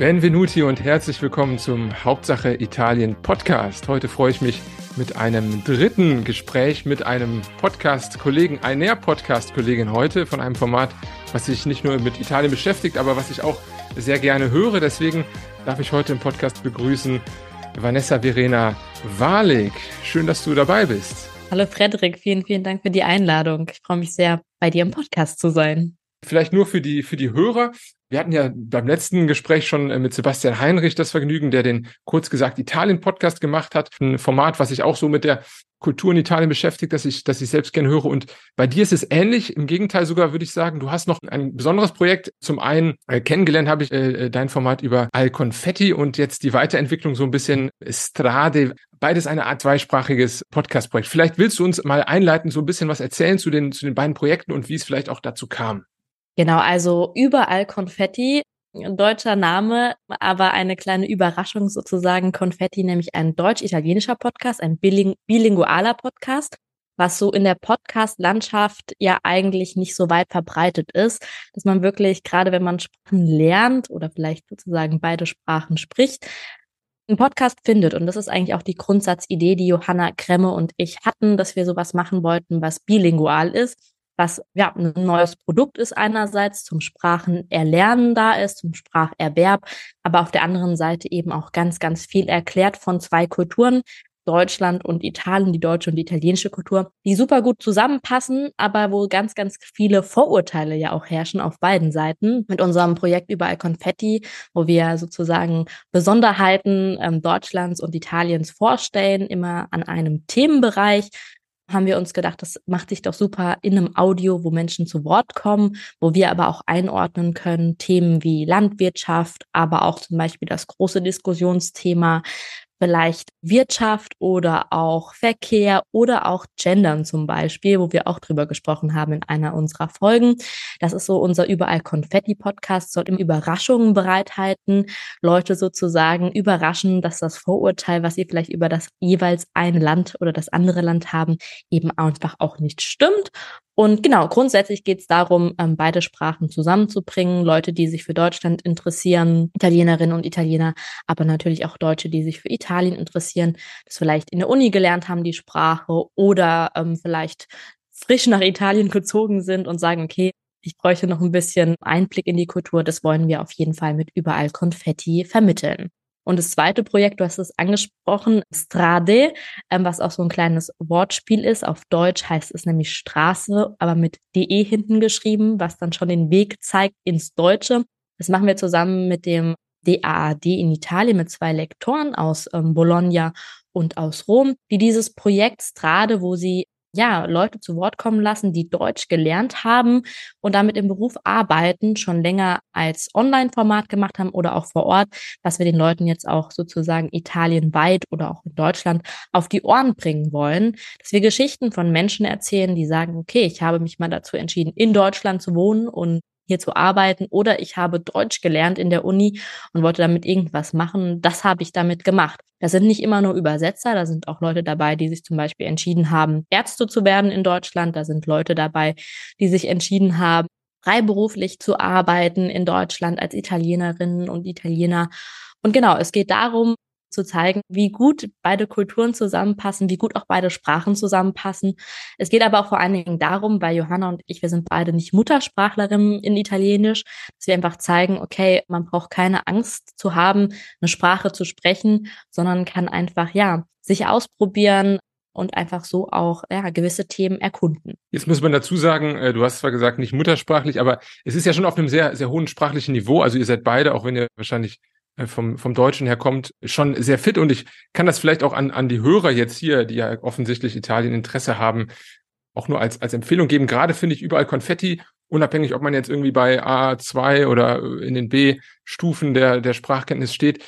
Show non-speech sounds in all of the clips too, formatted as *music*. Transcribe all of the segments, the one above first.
Benvenuti und herzlich willkommen zum Hauptsache Italien Podcast. Heute freue ich mich mit einem dritten Gespräch mit einem Podcast-Kollegen, einer Podcast-Kollegin heute von einem Format, was sich nicht nur mit Italien beschäftigt, aber was ich auch sehr gerne höre. Deswegen darf ich heute im Podcast begrüßen Vanessa Verena Walik. Schön, dass du dabei bist. Hallo Frederik, vielen, vielen Dank für die Einladung. Ich freue mich sehr, bei dir im Podcast zu sein. Vielleicht nur für die, für die Hörer. Wir hatten ja beim letzten Gespräch schon äh, mit Sebastian Heinrich das Vergnügen, der den kurz gesagt Italien-Podcast gemacht hat. Ein Format, was sich auch so mit der Kultur in Italien beschäftigt, dass ich, dass ich selbst gerne höre. Und bei dir ist es ähnlich. Im Gegenteil sogar würde ich sagen, du hast noch ein besonderes Projekt. Zum einen äh, kennengelernt habe ich äh, äh dein Format über Al Confetti und jetzt die Weiterentwicklung so ein bisschen Strade. Beides eine Art zweisprachiges Podcast-Projekt. Vielleicht willst du uns mal einleiten, so ein bisschen was erzählen zu den, zu den beiden Projekten und wie es vielleicht auch dazu kam. Genau, also überall Konfetti, deutscher Name, aber eine kleine Überraschung sozusagen. Konfetti, nämlich ein deutsch-italienischer Podcast, ein biling bilingualer Podcast, was so in der Podcast-Landschaft ja eigentlich nicht so weit verbreitet ist, dass man wirklich, gerade wenn man Sprachen lernt oder vielleicht sozusagen beide Sprachen spricht, einen Podcast findet. Und das ist eigentlich auch die Grundsatzidee, die Johanna Kremme und ich hatten, dass wir sowas machen wollten, was bilingual ist was ja ein neues Produkt ist einerseits zum Sprachenerlernen da ist, zum Spracherwerb, aber auf der anderen Seite eben auch ganz, ganz viel erklärt von zwei Kulturen, Deutschland und Italien, die deutsche und die italienische Kultur, die super gut zusammenpassen, aber wo ganz, ganz viele Vorurteile ja auch herrschen auf beiden Seiten. Mit unserem Projekt Überall Konfetti, wo wir sozusagen Besonderheiten ähm, Deutschlands und Italiens vorstellen, immer an einem Themenbereich, haben wir uns gedacht, das macht sich doch super in einem Audio, wo Menschen zu Wort kommen, wo wir aber auch einordnen können, Themen wie Landwirtschaft, aber auch zum Beispiel das große Diskussionsthema vielleicht Wirtschaft oder auch Verkehr oder auch Gendern zum Beispiel, wo wir auch drüber gesprochen haben in einer unserer Folgen. Das ist so unser Überall Konfetti-Podcast, soll im Überraschungen bereithalten, Leute sozusagen überraschen, dass das Vorurteil, was sie vielleicht über das jeweils eine Land oder das andere Land haben, eben einfach auch nicht stimmt und genau, grundsätzlich geht es darum, ähm, beide Sprachen zusammenzubringen. Leute, die sich für Deutschland interessieren, Italienerinnen und Italiener, aber natürlich auch Deutsche, die sich für Italien interessieren, das vielleicht in der Uni gelernt haben, die Sprache oder ähm, vielleicht frisch nach Italien gezogen sind und sagen, okay, ich bräuchte noch ein bisschen Einblick in die Kultur. Das wollen wir auf jeden Fall mit überall Konfetti vermitteln. Und das zweite Projekt, du hast es angesprochen, Strade, ähm, was auch so ein kleines Wortspiel ist. Auf Deutsch heißt es nämlich Straße, aber mit DE hinten geschrieben, was dann schon den Weg zeigt ins Deutsche. Das machen wir zusammen mit dem DAAD in Italien mit zwei Lektoren aus ähm, Bologna und aus Rom, die dieses Projekt Strade, wo sie ja, Leute zu Wort kommen lassen, die Deutsch gelernt haben und damit im Beruf arbeiten, schon länger als Online-Format gemacht haben oder auch vor Ort, dass wir den Leuten jetzt auch sozusagen italienweit oder auch in Deutschland auf die Ohren bringen wollen, dass wir Geschichten von Menschen erzählen, die sagen, okay, ich habe mich mal dazu entschieden, in Deutschland zu wohnen und hier zu arbeiten oder ich habe Deutsch gelernt in der Uni und wollte damit irgendwas machen. Das habe ich damit gemacht. Das sind nicht immer nur Übersetzer, da sind auch Leute dabei, die sich zum Beispiel entschieden haben, Ärzte zu werden in Deutschland. Da sind Leute dabei, die sich entschieden haben, freiberuflich zu arbeiten in Deutschland als Italienerinnen und Italiener. Und genau, es geht darum, zu zeigen, wie gut beide Kulturen zusammenpassen, wie gut auch beide Sprachen zusammenpassen. Es geht aber auch vor allen Dingen darum, weil Johanna und ich, wir sind beide nicht Muttersprachlerinnen in Italienisch, dass wir einfach zeigen, okay, man braucht keine Angst zu haben, eine Sprache zu sprechen, sondern kann einfach, ja, sich ausprobieren, und einfach so auch ja, gewisse Themen erkunden. Jetzt muss man dazu sagen, äh, du hast zwar gesagt, nicht muttersprachlich, aber es ist ja schon auf einem sehr, sehr hohen sprachlichen Niveau. Also ihr seid beide, auch wenn ihr wahrscheinlich vom, vom Deutschen her kommt, schon sehr fit. Und ich kann das vielleicht auch an, an die Hörer jetzt hier, die ja offensichtlich Italien Interesse haben, auch nur als, als Empfehlung geben. Gerade finde ich überall Konfetti, unabhängig, ob man jetzt irgendwie bei A2 oder in den B-Stufen der, der Sprachkenntnis steht.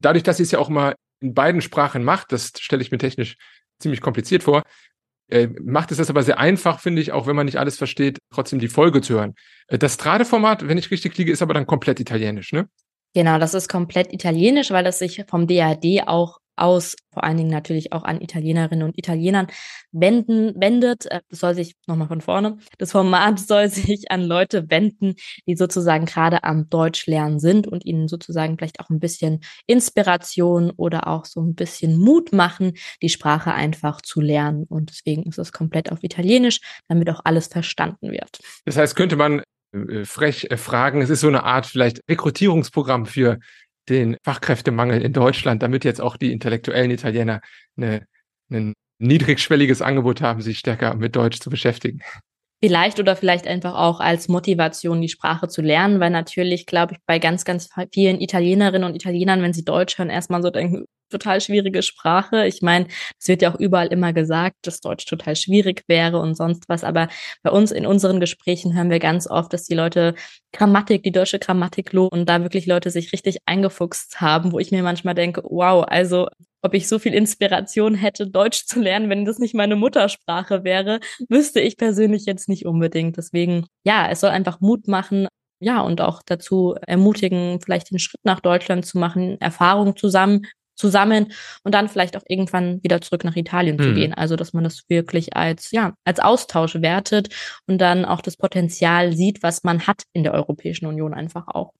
Dadurch, dass sie es ja auch mal in beiden Sprachen macht, das stelle ich mir technisch ziemlich kompliziert vor, äh, macht es das aber sehr einfach, finde ich, auch wenn man nicht alles versteht, trotzdem die Folge zu hören. Äh, das Strade-Format, wenn ich richtig liege, ist aber dann komplett italienisch, ne? Genau, das ist komplett italienisch, weil es sich vom DAD auch aus, vor allen Dingen natürlich auch an Italienerinnen und Italienern wenden, wendet. Äh, das soll sich, nochmal von vorne, das Format *laughs* soll sich an Leute wenden, die sozusagen gerade am Deutschlernen sind und ihnen sozusagen vielleicht auch ein bisschen Inspiration oder auch so ein bisschen Mut machen, die Sprache einfach zu lernen. Und deswegen ist es komplett auf Italienisch, damit auch alles verstanden wird. Das heißt, könnte man frech äh, fragen, es ist so eine Art vielleicht Rekrutierungsprogramm für den Fachkräftemangel in Deutschland, damit jetzt auch die intellektuellen Italiener eine, ein niedrigschwelliges Angebot haben, sich stärker mit Deutsch zu beschäftigen. Vielleicht oder vielleicht einfach auch als Motivation, die Sprache zu lernen, weil natürlich, glaube ich, bei ganz, ganz vielen Italienerinnen und Italienern, wenn sie Deutsch hören, erstmal so denken, total schwierige Sprache. Ich meine, es wird ja auch überall immer gesagt, dass Deutsch total schwierig wäre und sonst was. Aber bei uns in unseren Gesprächen hören wir ganz oft, dass die Leute Grammatik, die deutsche Grammatik loben und da wirklich Leute sich richtig eingefuchst haben, wo ich mir manchmal denke, wow, also ob ich so viel Inspiration hätte, Deutsch zu lernen, wenn das nicht meine Muttersprache wäre, wüsste ich persönlich jetzt nicht unbedingt. Deswegen, ja, es soll einfach Mut machen, ja, und auch dazu ermutigen, vielleicht den Schritt nach Deutschland zu machen, Erfahrungen zusammen zusammen und dann vielleicht auch irgendwann wieder zurück nach Italien hm. zu gehen. Also, dass man das wirklich als, ja, als Austausch wertet und dann auch das Potenzial sieht, was man hat in der Europäischen Union einfach auch.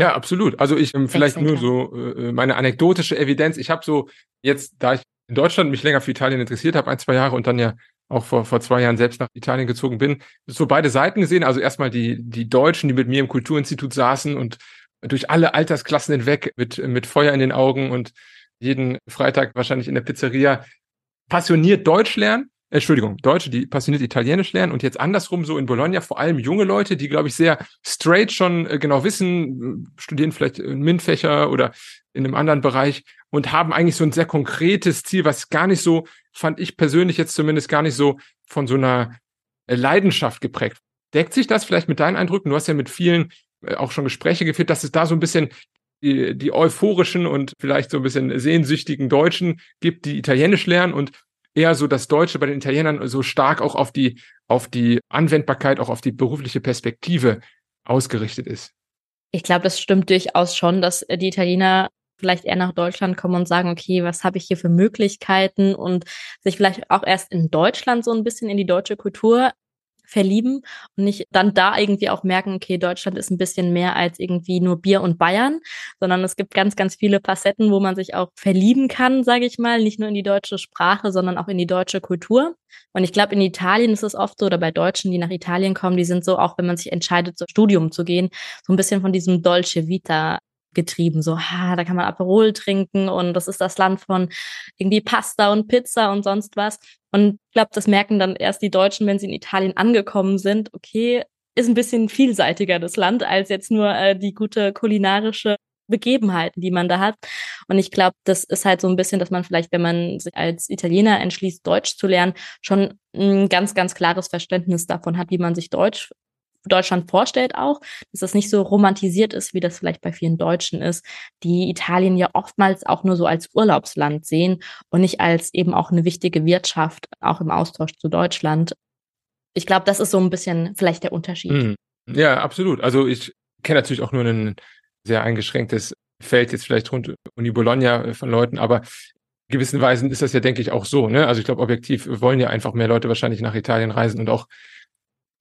Ja, absolut. Also ich ähm, vielleicht nur so äh, meine anekdotische Evidenz. Ich habe so jetzt, da ich in Deutschland mich länger für Italien interessiert habe, ein, zwei Jahre und dann ja auch vor, vor zwei Jahren selbst nach Italien gezogen bin, so beide Seiten gesehen. Also erstmal die, die Deutschen, die mit mir im Kulturinstitut saßen und durch alle Altersklassen hinweg mit, mit Feuer in den Augen und jeden Freitag wahrscheinlich in der Pizzeria passioniert Deutsch lernen. Entschuldigung, Deutsche, die passioniert Italienisch lernen und jetzt andersrum so in Bologna, vor allem junge Leute, die, glaube ich, sehr straight schon äh, genau wissen, studieren vielleicht in MINT-Fächer oder in einem anderen Bereich und haben eigentlich so ein sehr konkretes Ziel, was gar nicht so, fand ich persönlich jetzt zumindest gar nicht so von so einer äh, Leidenschaft geprägt. Deckt sich das vielleicht mit deinen Eindrücken? Du hast ja mit vielen äh, auch schon Gespräche geführt, dass es da so ein bisschen die, die euphorischen und vielleicht so ein bisschen sehnsüchtigen Deutschen gibt, die Italienisch lernen und eher so das Deutsche bei den Italienern so stark auch auf die, auf die Anwendbarkeit, auch auf die berufliche Perspektive ausgerichtet ist. Ich glaube, das stimmt durchaus schon, dass die Italiener vielleicht eher nach Deutschland kommen und sagen, okay, was habe ich hier für Möglichkeiten und sich vielleicht auch erst in Deutschland so ein bisschen in die deutsche Kultur verlieben und nicht dann da irgendwie auch merken, okay, Deutschland ist ein bisschen mehr als irgendwie nur Bier und Bayern, sondern es gibt ganz, ganz viele Facetten, wo man sich auch verlieben kann, sage ich mal, nicht nur in die deutsche Sprache, sondern auch in die deutsche Kultur. Und ich glaube, in Italien ist es oft so, oder bei Deutschen, die nach Italien kommen, die sind so, auch wenn man sich entscheidet, zum Studium zu gehen, so ein bisschen von diesem Dolce Vita getrieben. So, ha, da kann man Aperol trinken und das ist das Land von irgendwie Pasta und Pizza und sonst was. Und ich glaube, das merken dann erst die Deutschen, wenn sie in Italien angekommen sind. Okay, ist ein bisschen vielseitiger das Land als jetzt nur äh, die gute kulinarische Begebenheiten, die man da hat. Und ich glaube, das ist halt so ein bisschen, dass man vielleicht, wenn man sich als Italiener entschließt, Deutsch zu lernen, schon ein ganz, ganz klares Verständnis davon hat, wie man sich Deutsch Deutschland vorstellt auch, dass das nicht so romantisiert ist, wie das vielleicht bei vielen Deutschen ist, die Italien ja oftmals auch nur so als Urlaubsland sehen und nicht als eben auch eine wichtige Wirtschaft, auch im Austausch zu Deutschland. Ich glaube, das ist so ein bisschen vielleicht der Unterschied. Mhm. Ja, absolut. Also ich kenne natürlich auch nur ein sehr eingeschränktes Feld jetzt vielleicht rund um die Bologna äh, von Leuten, aber gewissen Weisen ist das ja, denke ich, auch so. Ne? Also ich glaube, objektiv wollen ja einfach mehr Leute wahrscheinlich nach Italien reisen und auch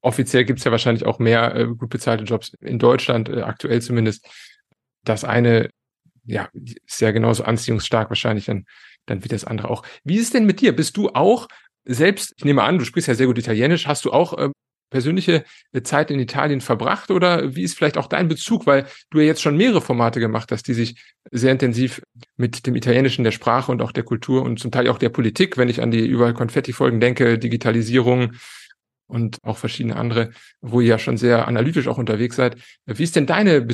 offiziell gibt's ja wahrscheinlich auch mehr äh, gut bezahlte Jobs in Deutschland, äh, aktuell zumindest. Das eine, ja, ist ja genauso anziehungsstark wahrscheinlich dann, dann wie das andere auch. Wie ist es denn mit dir? Bist du auch selbst, ich nehme an, du sprichst ja sehr gut Italienisch, hast du auch äh, persönliche Zeit in Italien verbracht oder wie ist vielleicht auch dein Bezug, weil du ja jetzt schon mehrere Formate gemacht hast, die sich sehr intensiv mit dem Italienischen, der Sprache und auch der Kultur und zum Teil auch der Politik, wenn ich an die überall Konfetti-Folgen denke, Digitalisierung, und auch verschiedene andere, wo ihr ja schon sehr analytisch auch unterwegs seid. Wie ist denn deine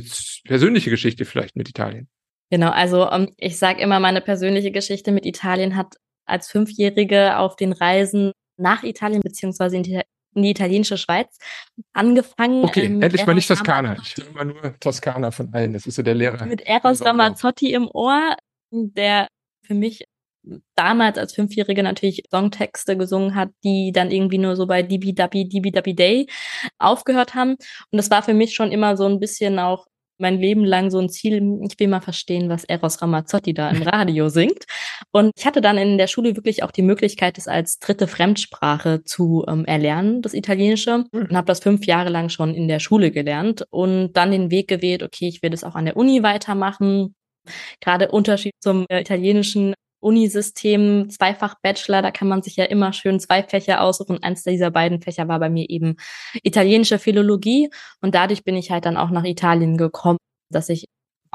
persönliche Geschichte vielleicht mit Italien? Genau, also um, ähm, ich sage immer, meine persönliche Geschichte mit Italien hat als Fünfjährige auf den Reisen nach Italien beziehungsweise in die, in die italienische Schweiz angefangen. Okay, ähm, endlich mal nicht Toskana. Ich höre immer nur Toskana von allen. Das ist so der Lehrer. Mit Eros Ramazzotti im Ohr, der für mich damals als Fünfjährige natürlich Songtexte gesungen hat, die dann irgendwie nur so bei Dibi Dabi Dibi Dabi Day aufgehört haben. Und das war für mich schon immer so ein bisschen auch mein Leben lang so ein Ziel, ich will mal verstehen, was Eros Ramazzotti da im Radio *laughs* singt. Und ich hatte dann in der Schule wirklich auch die Möglichkeit, das als dritte Fremdsprache zu ähm, erlernen, das Italienische. Mhm. Und habe das fünf Jahre lang schon in der Schule gelernt und dann den Weg gewählt, okay, ich will das auch an der Uni weitermachen. Gerade Unterschied zum äh, italienischen Unisystem, Zweifach Bachelor, da kann man sich ja immer schön zwei Fächer aussuchen. Eins dieser beiden Fächer war bei mir eben italienische Philologie und dadurch bin ich halt dann auch nach Italien gekommen, dass ich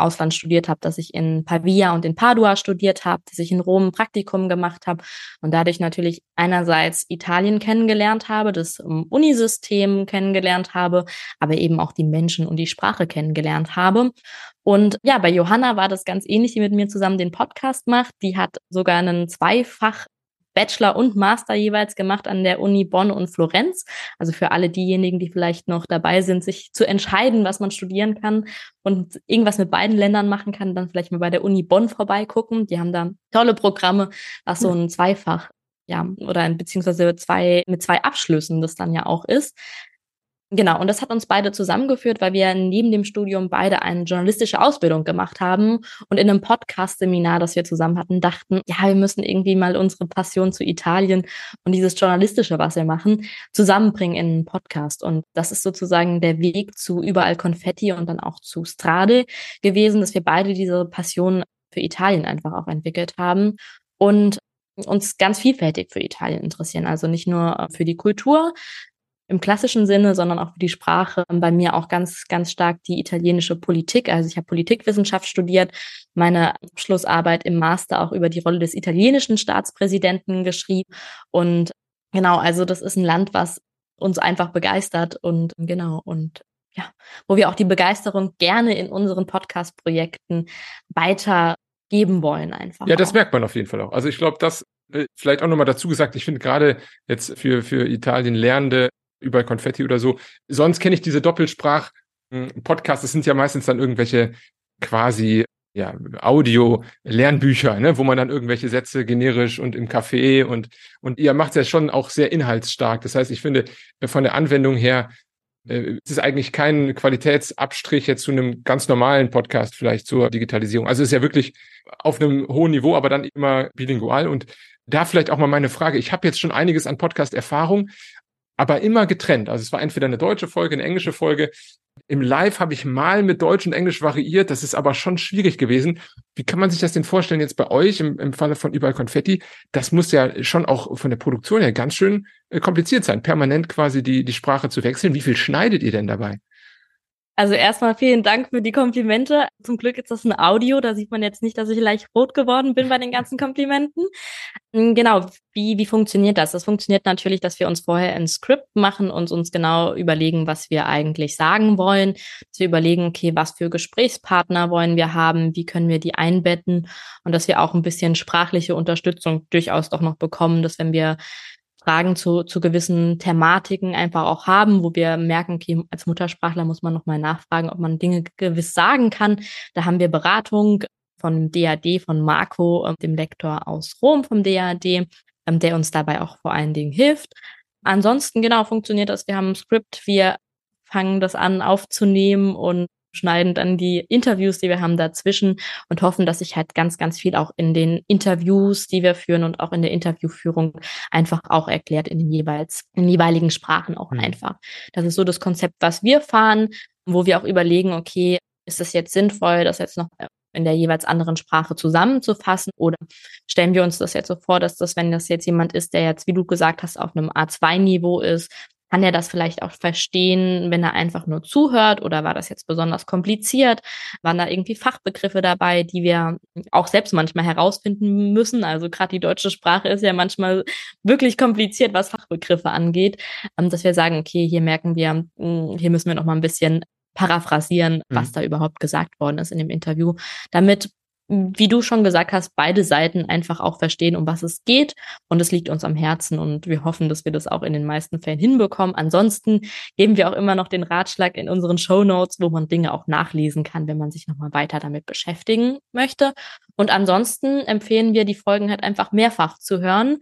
Ausland studiert habe, dass ich in Pavia und in Padua studiert habe, dass ich in Rom ein Praktikum gemacht habe und dadurch natürlich einerseits Italien kennengelernt habe, das Unisystem kennengelernt habe, aber eben auch die Menschen und die Sprache kennengelernt habe. Und ja, bei Johanna war das ganz ähnlich, die mit mir zusammen den Podcast macht. Die hat sogar einen Zweifach Bachelor und Master jeweils gemacht an der Uni Bonn und Florenz. Also für alle diejenigen, die vielleicht noch dabei sind, sich zu entscheiden, was man studieren kann und irgendwas mit beiden Ländern machen kann, dann vielleicht mal bei der Uni Bonn vorbeigucken. Die haben da tolle Programme, was so ein Zweifach ja, oder beziehungsweise zwei, mit zwei Abschlüssen das dann ja auch ist. Genau, und das hat uns beide zusammengeführt, weil wir neben dem Studium beide eine journalistische Ausbildung gemacht haben und in einem Podcast-Seminar, das wir zusammen hatten, dachten, ja, wir müssen irgendwie mal unsere Passion zu Italien und dieses Journalistische, was wir machen, zusammenbringen in einen Podcast. Und das ist sozusagen der Weg zu überall Konfetti und dann auch zu Strade gewesen, dass wir beide diese Passion für Italien einfach auch entwickelt haben und uns ganz vielfältig für Italien interessieren. Also nicht nur für die Kultur, im klassischen Sinne, sondern auch für die Sprache. Bei mir auch ganz, ganz stark die italienische Politik. Also ich habe Politikwissenschaft studiert, meine Abschlussarbeit im Master auch über die Rolle des italienischen Staatspräsidenten geschrieben. Und genau, also das ist ein Land, was uns einfach begeistert und genau und ja, wo wir auch die Begeisterung gerne in unseren Podcast-Projekten weitergeben wollen einfach. Ja, das auch. merkt man auf jeden Fall auch. Also ich glaube, das äh, vielleicht auch nochmal dazu gesagt, ich finde gerade jetzt für, für Italien Lernende über Konfetti oder so. Sonst kenne ich diese Doppelsprach-Podcasts, das sind ja meistens dann irgendwelche quasi ja, Audio-Lernbücher, ne, wo man dann irgendwelche Sätze generisch und im Café und, und ihr macht es ja schon auch sehr inhaltsstark. Das heißt, ich finde, von der Anwendung her äh, es ist eigentlich kein Qualitätsabstrich jetzt zu einem ganz normalen Podcast vielleicht zur Digitalisierung. Also es ist ja wirklich auf einem hohen Niveau, aber dann immer bilingual. Und da vielleicht auch mal meine Frage. Ich habe jetzt schon einiges an Podcast-Erfahrung, aber immer getrennt. Also es war entweder eine deutsche Folge, eine englische Folge. Im Live habe ich mal mit Deutsch und Englisch variiert. Das ist aber schon schwierig gewesen. Wie kann man sich das denn vorstellen jetzt bei euch im, im Falle von Überall Konfetti? Das muss ja schon auch von der Produktion her ganz schön äh, kompliziert sein, permanent quasi die, die Sprache zu wechseln. Wie viel schneidet ihr denn dabei? Also erstmal vielen Dank für die Komplimente. Zum Glück ist das ein Audio, da sieht man jetzt nicht, dass ich leicht rot geworden bin bei den ganzen Komplimenten. Hm, genau, wie, wie funktioniert das? Das funktioniert natürlich, dass wir uns vorher ein Skript machen und uns genau überlegen, was wir eigentlich sagen wollen. Dass wir überlegen, okay, was für Gesprächspartner wollen wir haben, wie können wir die einbetten und dass wir auch ein bisschen sprachliche Unterstützung durchaus doch noch bekommen, dass wenn wir Fragen zu, zu gewissen Thematiken einfach auch haben, wo wir merken, okay, als Muttersprachler muss man nochmal nachfragen, ob man Dinge gewiss sagen kann. Da haben wir Beratung von DAD, von Marco, ähm, dem Lektor aus Rom vom DAD, ähm, der uns dabei auch vor allen Dingen hilft. Ansonsten, genau, funktioniert das. Wir haben ein Skript, wir fangen das an aufzunehmen und schneiden dann die Interviews, die wir haben dazwischen und hoffen, dass sich halt ganz, ganz viel auch in den Interviews, die wir führen und auch in der Interviewführung einfach auch erklärt in den jeweils, in den jeweiligen Sprachen auch mhm. einfach. Das ist so das Konzept, was wir fahren, wo wir auch überlegen, okay, ist es jetzt sinnvoll, das jetzt noch in der jeweils anderen Sprache zusammenzufassen? Oder stellen wir uns das jetzt so vor, dass das, wenn das jetzt jemand ist, der jetzt, wie du gesagt hast, auf einem A2-Niveau ist, kann er das vielleicht auch verstehen, wenn er einfach nur zuhört oder war das jetzt besonders kompliziert? Waren da irgendwie Fachbegriffe dabei, die wir auch selbst manchmal herausfinden müssen? Also gerade die deutsche Sprache ist ja manchmal wirklich kompliziert, was Fachbegriffe angeht, ähm, dass wir sagen, okay, hier merken wir, hm, hier müssen wir noch mal ein bisschen paraphrasieren, was mhm. da überhaupt gesagt worden ist in dem Interview, damit wie du schon gesagt hast, beide Seiten einfach auch verstehen, um was es geht. Und es liegt uns am Herzen und wir hoffen, dass wir das auch in den meisten Fällen hinbekommen. Ansonsten geben wir auch immer noch den Ratschlag in unseren Show Notes, wo man Dinge auch nachlesen kann, wenn man sich nochmal weiter damit beschäftigen möchte. Und ansonsten empfehlen wir, die Folgen halt einfach mehrfach zu hören,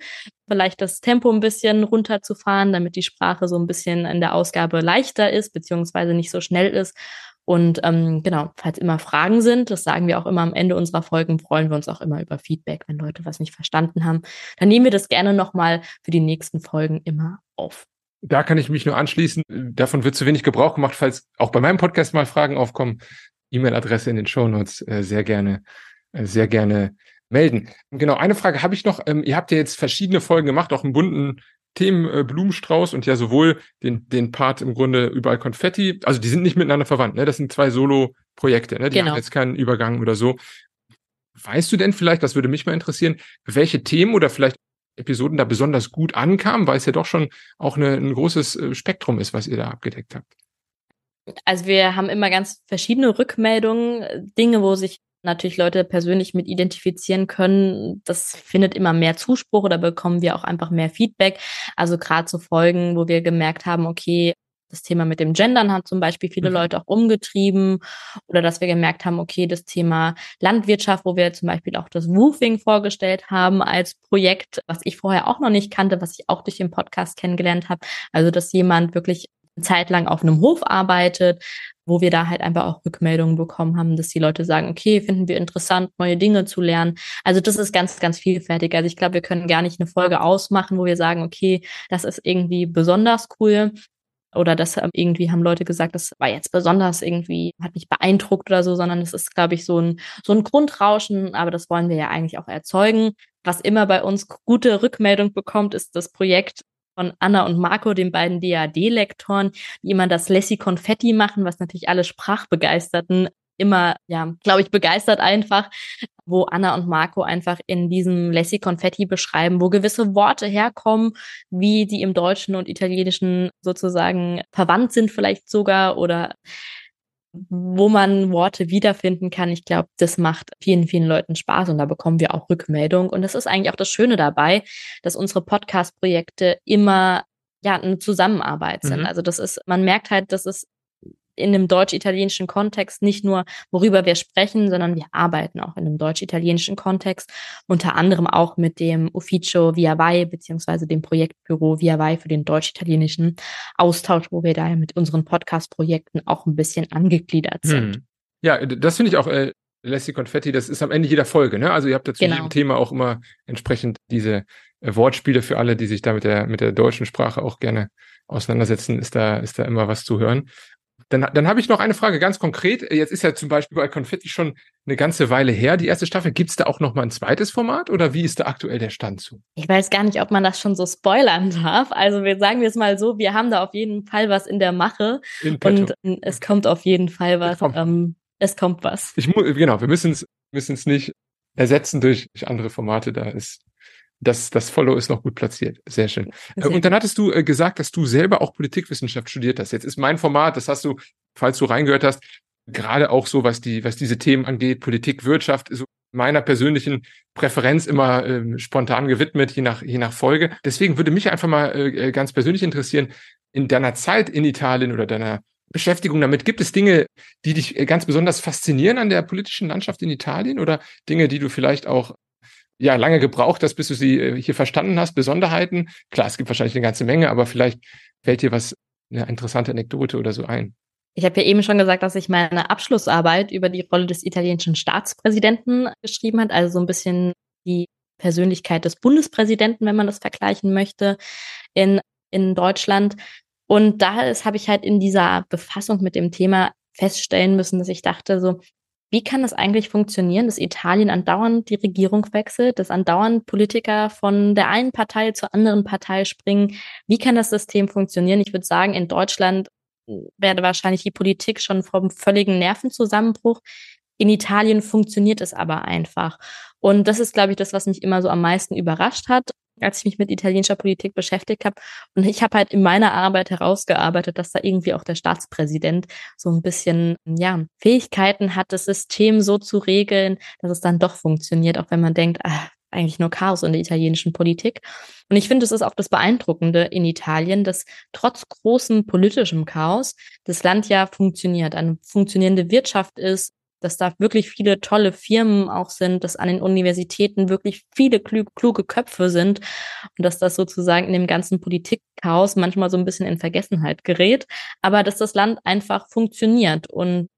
vielleicht das Tempo ein bisschen runterzufahren, damit die Sprache so ein bisschen in der Ausgabe leichter ist, beziehungsweise nicht so schnell ist Und ähm, genau, falls immer Fragen sind, das sagen wir auch immer am Ende unserer Folgen, freuen wir uns auch immer über Feedback, wenn Leute was nicht verstanden haben. Dann nehmen wir das gerne nochmal für die nächsten Folgen immer auf. Da kann ich mich nur anschließen. Davon wird zu wenig Gebrauch gemacht, falls auch bei meinem Podcast mal Fragen aufkommen. E-Mail-Adresse in den Show Notes äh, sehr gerne, äh, sehr gerne melden. Genau, eine Frage habe ich noch. Ähm, ihr habt ja jetzt verschiedene Folgen gemacht, auch einen bunten Themenblumenstrauß und ja sowohl den, den Part im Grunde überall Konfetti, also die sind nicht miteinander verwandt, ne? Das sind zwei Solo-Projekte, ne? Die genau. haben jetzt keinen Übergang oder so. Weißt du denn vielleicht, das würde mich mal interessieren, welche Themen oder vielleicht Episoden da besonders gut ankamen, weil es ja doch schon auch eine, ein großes äh, Spektrum ist, was ihr da abgedeckt habt? Also wir haben immer ganz verschiedene Rückmeldungen, Dinge, wo sich natürlich Leute persönlich mit identifizieren können. Das findet immer mehr Zuspruch oder bekommen wir auch einfach mehr Feedback. Also gerade zu Folgen, wo wir gemerkt haben, okay, das Thema mit dem Gendern hat zum Beispiel viele mhm. Leute auch umgetrieben oder dass wir gemerkt haben, okay, das Thema Landwirtschaft, wo wir zum Beispiel auch das Woofing vorgestellt haben als Projekt, was ich vorher auch noch nicht kannte, was ich auch durch den Podcast kennengelernt habe. Also, dass jemand wirklich Zeit lang auf einem Hof arbeitet, wo wir da halt einfach auch Rückmeldungen bekommen haben, dass die Leute sagen, okay, finden wir interessant, neue Dinge zu lernen. Also das ist ganz, ganz vielfältig. Also ich glaube, wir können gar nicht eine Folge ausmachen, wo wir sagen, okay, das ist irgendwie besonders cool. Oder das irgendwie haben Leute gesagt, das war jetzt besonders irgendwie, hat mich beeindruckt oder so, sondern es ist, glaube ich, so ein, so ein Grundrauschen, aber das wollen wir ja eigentlich auch erzeugen. Was immer bei uns gute Rückmeldung bekommt, ist das Projekt von Anna und Marco, den beiden DAD-Lektoren, die immer das Lessi Konfetti machen, was natürlich alle Sprachbegeisterten immer, ja, glaube ich, begeistert einfach, wo Anna und Marco einfach in diesem Lessi Konfetti beschreiben, wo gewisse Worte herkommen, wie die im Deutschen und Italienischen sozusagen verwandt sind vielleicht sogar oder wo man Worte wiederfinden kann. Ich glaube, das macht vielen, vielen Leuten Spaß und da bekommen wir auch Rückmeldung. Und das ist eigentlich auch das Schöne dabei, dass unsere Podcast-Projekte immer ja eine Zusammenarbeit sind. Mhm. Also das ist, man merkt halt, dass es in dem deutsch-italienischen Kontext nicht nur, worüber wir sprechen, sondern wir arbeiten auch in einem deutsch-italienischen Kontext, unter anderem auch mit dem Ufficio Via Vai beziehungsweise dem Projektbüro Via Vai für den deutsch-italienischen Austausch, wo wir da mit unseren Podcast-Projekten auch ein bisschen angegliedert sind. Hm. Ja, das finde ich auch äh, Lassie Confetti, das ist am Ende jeder Folge, ne? Also ihr habt dazu genau. jedem Thema auch immer entsprechend diese äh, Wortspiele für alle, die sich da mit der, mit der deutschen Sprache auch gerne auseinandersetzen, ist da, ist da immer was zu hören. Dann, dann habe ich noch eine Frage ganz konkret. Jetzt ist ja zum Beispiel bei Confetti schon eine ganze Weile her, die erste Staffel. Gibt es da auch noch mal ein zweites Format oder wie ist da aktuell der Stand zu? Ich weiß gar nicht, ob man das schon so spoilern darf. Also wir sagen wir es mal so, wir haben da auf jeden Fall was in der Mache in und es kommt auf jeden Fall was. Kommt. Ähm, es kommt was. Ich, genau, wir müssen es müssen es nicht ersetzen durch, durch andere Formate. Da ist das, das Follow ist noch gut platziert. Sehr schön. Sehr und dann hattest du äh, gesagt, dass du selber auch Politikwissenschaft studiert hast. Jetzt ist mein Format, das hast du, falls du reingehört hast, gerade auch so, was die, was diese Themen angeht, Politik, Wirtschaft, so meiner persönlichen Präferenz immer äh, spontan gewidmet, je nach, je nach Folge. Deswegen würde mich einfach mal äh, ganz persönlich interessieren, in deiner Zeit in Italien oder deiner Beschäftigung damit, gibt es Dinge, die dich ganz besonders faszinieren an der politischen Landschaft in Italien oder Dinge, die du vielleicht auch ja lange gebraucht hast, bis du sie äh, hier verstanden hast, Besonderheiten. Klar, es gibt wahrscheinlich eine ganze Menge, aber vielleicht fällt dir was, eine interessante Anekdote oder so ein. Ich habe ja eben schon gesagt, dass ich meine Abschlussarbeit über die Rolle des italienischen Staatspräsidenten geschrieben hat, also so ein bisschen die Persönlichkeit des Bundespräsidenten, wenn man das vergleichen möchte, in, in Deutschland. Und da habe ich halt in dieser Befassung mit dem Thema feststellen müssen, dass ich dachte, so, wie kann es eigentlich funktionieren, dass Italien andauernd die Regierung wechselt, dass andauernd Politiker von der einen Partei zur anderen Partei springen? Wie kann das System funktionieren? Ich würde sagen, in Deutschland werde wahrscheinlich die Politik schon vom völligen Nervenzusammenbruch. In Italien funktioniert es aber einfach. Und das ist, glaube ich, das, was mich immer so am meisten überrascht hat als ich mich mit italienischer Politik beschäftigt habe. Und ich habe halt in meiner Arbeit herausgearbeitet, dass da irgendwie auch der Staatspräsident so ein bisschen, ja, Fähigkeiten hat, das System so zu regeln, dass es dann doch funktioniert, auch wenn man denkt, ah, eigentlich nur Chaos in der italienischen Politik. Und ich finde, es ist auch das Beeindruckende in Italien, dass trotz großem politischem Chaos das Land ja funktioniert, eine funktionierende Wirtschaft ist, dass da wirklich viele tolle Firmen auch sind, dass an den Universitäten wirklich viele kluge Köpfe sind und dass das sozusagen in dem ganzen Politikchaos manchmal so ein bisschen in Vergessenheit gerät, aber dass das Land einfach funktioniert und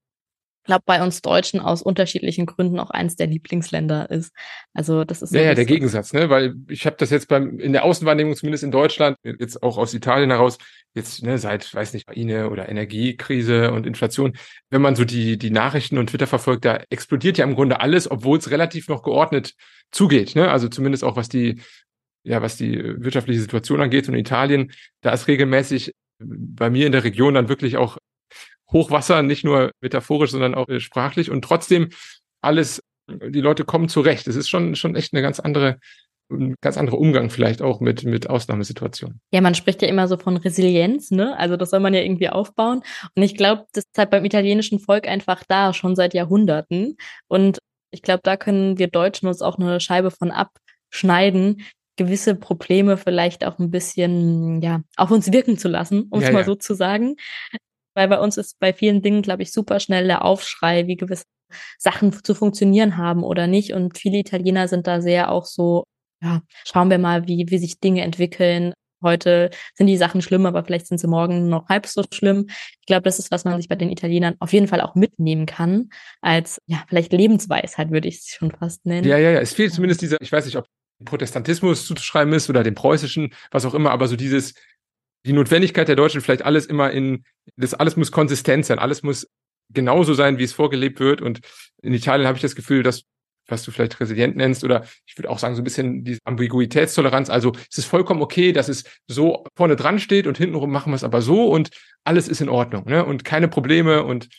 glaube, bei uns Deutschen aus unterschiedlichen Gründen auch eins der Lieblingsländer ist. Also das ist so ja, ja der Gegensatz, ne? Weil ich habe das jetzt beim in der Außenwahrnehmung zumindest in Deutschland jetzt auch aus Italien heraus jetzt ne, seit weiß nicht Ukraine oder Energiekrise und Inflation, wenn man so die die Nachrichten und Twitter verfolgt, da explodiert ja im Grunde alles, obwohl es relativ noch geordnet zugeht, ne? Also zumindest auch was die ja was die wirtschaftliche Situation angeht und in Italien, da ist regelmäßig bei mir in der Region dann wirklich auch Hochwasser, nicht nur metaphorisch, sondern auch äh, sprachlich und trotzdem alles, die Leute kommen zurecht. Es ist schon, schon echt eine ganz andere, ein ganz anderer Umgang vielleicht auch mit, mit Ausnahmesituationen. Ja, man spricht ja immer so von Resilienz, ne? Also das soll man ja irgendwie aufbauen. Und ich glaube, das ist halt beim italienischen Volk einfach da, schon seit Jahrhunderten. Und ich glaube, da können wir Deutschen uns auch eine Scheibe von abschneiden, gewisse Probleme vielleicht auch ein bisschen, ja, auf uns wirken zu lassen, um es ja, mal ja. so zu sagen. Weil bei uns ist bei vielen Dingen, glaube ich, super schnell der Aufschrei, wie gewisse Sachen zu funktionieren haben oder nicht. Und viele Italiener sind da sehr auch so, ja, schauen wir mal, wie, wie sich Dinge entwickeln. Heute sind die Sachen schlimm, aber vielleicht sind sie morgen noch halb so schlimm. Ich glaube, das ist, was man sich bei den Italienern auf jeden Fall auch mitnehmen kann, als ja, vielleicht Lebensweisheit, würde ich es schon fast nennen. Ja, ja, ja. Es fehlt zumindest dieser, ich weiß nicht, ob Protestantismus zuzuschreiben ist oder dem preußischen, was auch immer, aber so dieses, die Notwendigkeit der Deutschen vielleicht alles immer in, das alles muss konsistent sein, alles muss genauso sein, wie es vorgelebt wird. Und in Italien habe ich das Gefühl, dass, was du vielleicht resilient nennst, oder ich würde auch sagen, so ein bisschen die Ambiguitätstoleranz. Also es ist vollkommen okay, dass es so vorne dran steht und hintenrum machen wir es aber so und alles ist in Ordnung, ne? Und keine Probleme und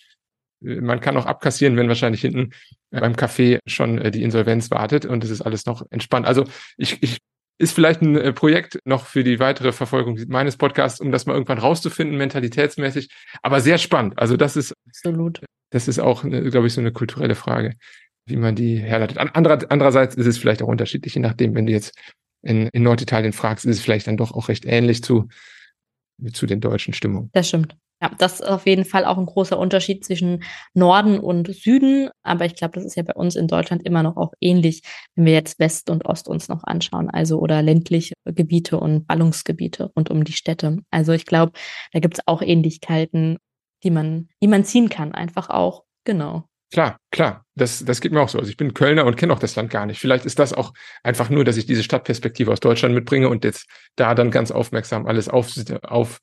äh, man kann auch abkassieren, wenn wahrscheinlich hinten beim Café schon äh, die Insolvenz wartet und es ist alles noch entspannt. Also ich, ich ist vielleicht ein äh, Projekt noch für die weitere Verfolgung meines Podcasts, um das mal irgendwann rauszufinden, mentalitätsmäßig. Aber sehr spannend. Also das ist absolut. Das ist auch, glaube ich, so eine kulturelle Frage, wie man die herleitet. Anderer, andererseits ist es vielleicht auch unterschiedlich, je nachdem, wenn du jetzt in, in Norditalien fragst, ist es vielleicht dann doch auch recht ähnlich zu, zu den deutschen Stimmungen. Das stimmt. Ja, das ist auf jeden Fall auch ein großer Unterschied zwischen Norden und Süden. Aber ich glaube, das ist ja bei uns in Deutschland immer noch auch ähnlich, wenn wir jetzt West und Ost uns noch anschauen. Also oder ländliche Gebiete und Ballungsgebiete rund um die Städte. Also ich glaube, da gibt es auch Ähnlichkeiten, die man, die man ziehen kann. Einfach auch, genau. Klar, klar. Das, das geht mir auch so. Also ich bin Kölner und kenne auch das Land gar nicht. Vielleicht ist das auch einfach nur, dass ich diese Stadtperspektive aus Deutschland mitbringe und jetzt da dann ganz aufmerksam alles auf, auf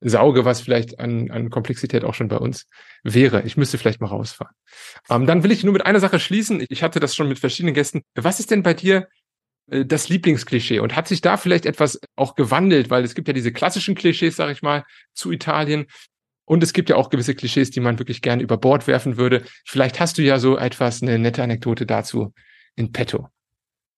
sauge, was vielleicht an, an Komplexität auch schon bei uns wäre. Ich müsste vielleicht mal rausfahren. Ähm, dann will ich nur mit einer Sache schließen. Ich hatte das schon mit verschiedenen Gästen. Was ist denn bei dir äh, das Lieblingsklischee? Und hat sich da vielleicht etwas auch gewandelt? Weil es gibt ja diese klassischen Klischees, sage ich mal, zu Italien. Und es gibt ja auch gewisse Klischees, die man wirklich gerne über Bord werfen würde. Vielleicht hast du ja so etwas, eine nette Anekdote dazu in petto.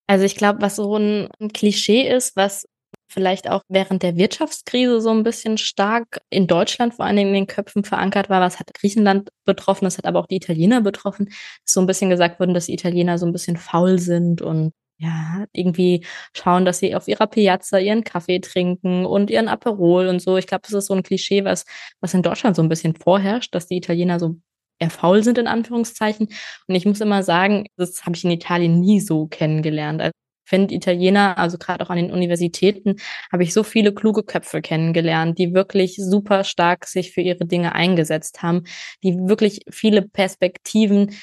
Also ich glaube, was so ein Klischee ist, was vielleicht auch während der Wirtschaftskrise so ein bisschen stark in Deutschland vor allen Dingen in den Köpfen verankert war. Was hat Griechenland betroffen? Das hat aber auch die Italiener betroffen. Dass so ein bisschen gesagt worden, dass die Italiener so ein bisschen faul sind und ja, irgendwie schauen, dass sie auf ihrer Piazza ihren Kaffee trinken und ihren Aperol und so. Ich glaube, das ist so ein Klischee, was, was in Deutschland so ein bisschen vorherrscht, dass die Italiener so eher faul sind, in Anführungszeichen. Und ich muss immer sagen, das habe ich in Italien nie so kennengelernt. Also finde Italiener, also gerade auch an den Universitäten, habe ich so viele kluge Köpfe kennengelernt, die wirklich super stark sich für ihre Dinge eingesetzt haben, die wirklich viele Perspektiven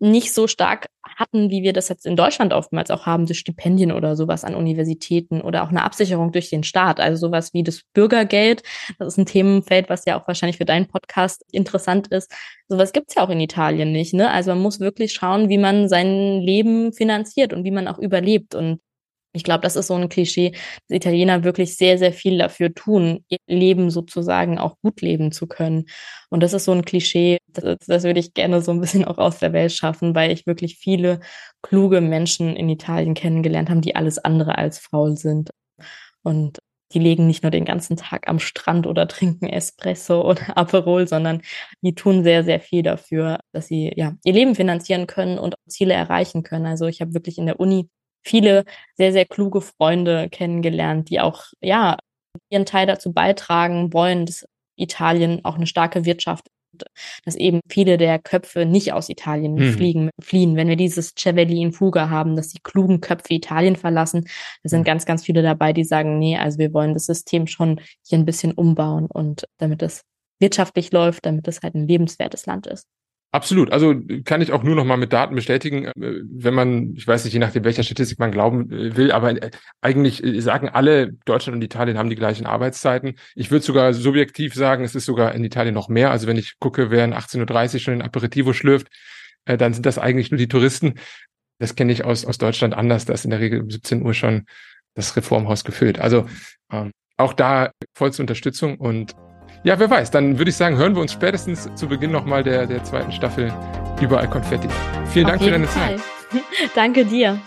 nicht so stark hatten, wie wir das jetzt in Deutschland oftmals auch haben, durch Stipendien oder sowas an Universitäten oder auch eine Absicherung durch den Staat. Also sowas wie das Bürgergeld. Das ist ein Themenfeld, was ja auch wahrscheinlich für deinen Podcast interessant ist. Sowas gibt's ja auch in Italien nicht. Ne? Also man muss wirklich schauen, wie man sein Leben finanziert und wie man auch überlebt. Und ich glaube, das ist so ein Klischee, dass Italiener wirklich sehr, sehr viel dafür tun, ihr Leben sozusagen auch gut leben zu können. Und das ist so ein Klischee, das, das würde ich gerne so ein bisschen auch aus der Welt schaffen, weil ich wirklich viele kluge Menschen in Italien kennengelernt habe, die alles andere als faul sind. Und die legen nicht nur den ganzen Tag am Strand oder *laughs* trinken Espresso oder Aperol, sondern die tun sehr, sehr viel dafür, dass sie ja ihr Leben finanzieren können und Ziele erreichen können. Also ich habe wirklich in der Uni viele sehr, sehr kluge Freunde kennengelernt, die auch, ja, ihren Teil dazu beitragen wollen, dass Italien auch eine starke Wirtschaft dass eben viele der Köpfe nicht aus Italien mhm. fliegen, fliehen. Wenn wir dieses Cevelli in Fuga haben, dass die klugen Köpfe Italien verlassen, da sind mhm. ganz, ganz viele dabei, die sagen, nee, also wir wollen das System schon hier ein bisschen umbauen und damit es wirtschaftlich läuft, damit es halt ein lebenswertes Land ist. Absolut. Also kann ich auch nur noch mal mit Daten bestätigen, äh, wenn man, ich weiß nicht, je nachdem, welcher Statistik man glauben äh, will, aber äh, eigentlich sagen alle, Deutschland und Italien haben die gleichen Arbeitszeiten. Ich würde sogar subjektiv sagen, es ist sogar in Italien noch mehr. Also wenn ich gucke, wer in 18.30 Uhr schon in Aperitivo schlürft, dann sind das eigentlich nur die Touristen. Das kenne ich aus, aus Deutschland anders. Da ist in der Regel um 17 Uhr schon das Reformhaus gefüllt. Also ähm, auch da vollste Unterstützung und ja, wer weiß, dann würde ich sagen, hören wir uns spätestens zu Beginn nochmal der, der zweiten Staffel überall Konfetti. Vielen Auf Dank für deine Fall. Zeit. *laughs* Danke dir.